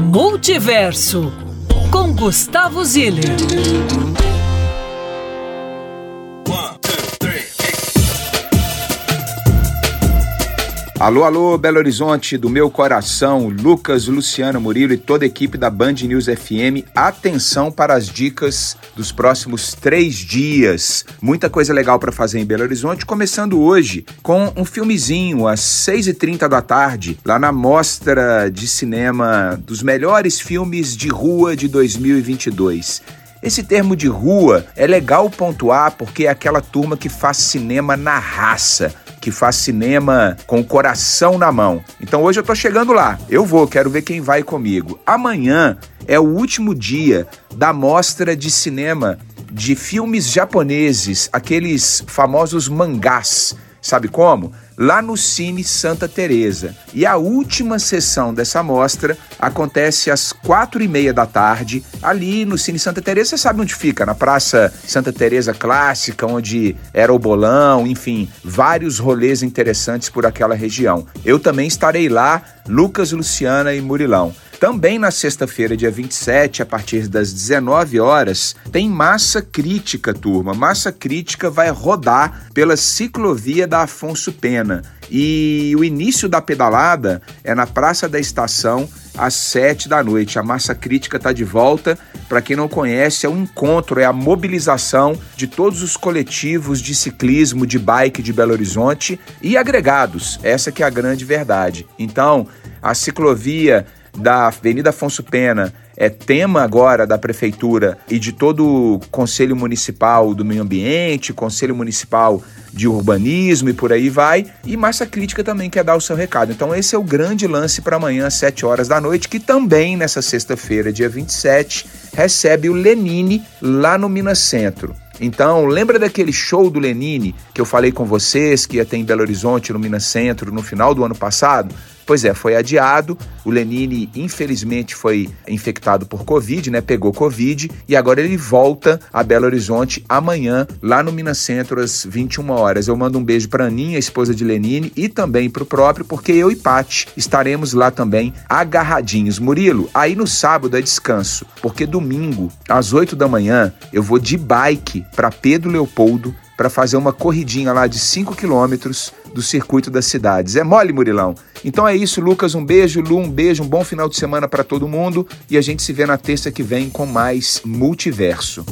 Multiverso com Gustavo Ziller. Alô, alô, Belo Horizonte, do meu coração, Lucas, Luciano Murilo e toda a equipe da Band News FM. Atenção para as dicas dos próximos três dias. Muita coisa legal para fazer em Belo Horizonte, começando hoje com um filmezinho às 6h30 da tarde, lá na Mostra de Cinema dos melhores filmes de rua de 2022. Esse termo de rua é legal pontuar porque é aquela turma que faz cinema na raça que faz cinema com o coração na mão. Então hoje eu tô chegando lá. Eu vou, quero ver quem vai comigo. Amanhã é o último dia da mostra de cinema de filmes japoneses, aqueles famosos mangás. Sabe como? lá no Cine Santa Teresa. E a última sessão dessa mostra acontece às quatro e meia da tarde, ali no Cine Santa Teresa. Você sabe onde fica? Na Praça Santa Teresa Clássica, onde era o bolão, enfim, vários rolês interessantes por aquela região. Eu também estarei lá, Lucas, Luciana e Murilão. Também na sexta-feira, dia 27, a partir das 19 horas, tem massa crítica, turma. Massa crítica vai rodar pela ciclovia da Afonso Pena. E o início da pedalada é na Praça da Estação, às 7 da noite. A massa crítica está de volta. Para quem não conhece, é um encontro, é a mobilização de todos os coletivos de ciclismo, de bike de Belo Horizonte e agregados. Essa que é a grande verdade. Então, a ciclovia da Avenida Afonso Pena é tema agora da prefeitura e de todo o Conselho Municipal do Meio Ambiente, Conselho Municipal de Urbanismo e por aí vai. E Massa Crítica também quer dar o seu recado. Então esse é o grande lance para amanhã às 7 horas da noite, que também nessa sexta-feira, dia 27, recebe o Lenine lá no Minas Centro. Então, lembra daquele show do Lenine que eu falei com vocês que ia ter em Belo Horizonte, no Minas Centro, no final do ano passado? Pois é, foi adiado. O Lenine, infelizmente, foi infectado por Covid, né? Pegou Covid e agora ele volta a Belo Horizonte amanhã, lá no Minas Centro, às 21 horas. Eu mando um beijo para Aninha, esposa de Lenine, e também para o próprio, porque eu e Pati estaremos lá também agarradinhos. Murilo, aí no sábado é descanso, porque domingo, às 8 da manhã, eu vou de bike para Pedro Leopoldo para fazer uma corridinha lá de 5 quilômetros do circuito das cidades. É mole, Murilão? Então é isso, Lucas. Um beijo, Lu, um beijo, um bom final de semana para todo mundo e a gente se vê na terça que vem com mais Multiverso.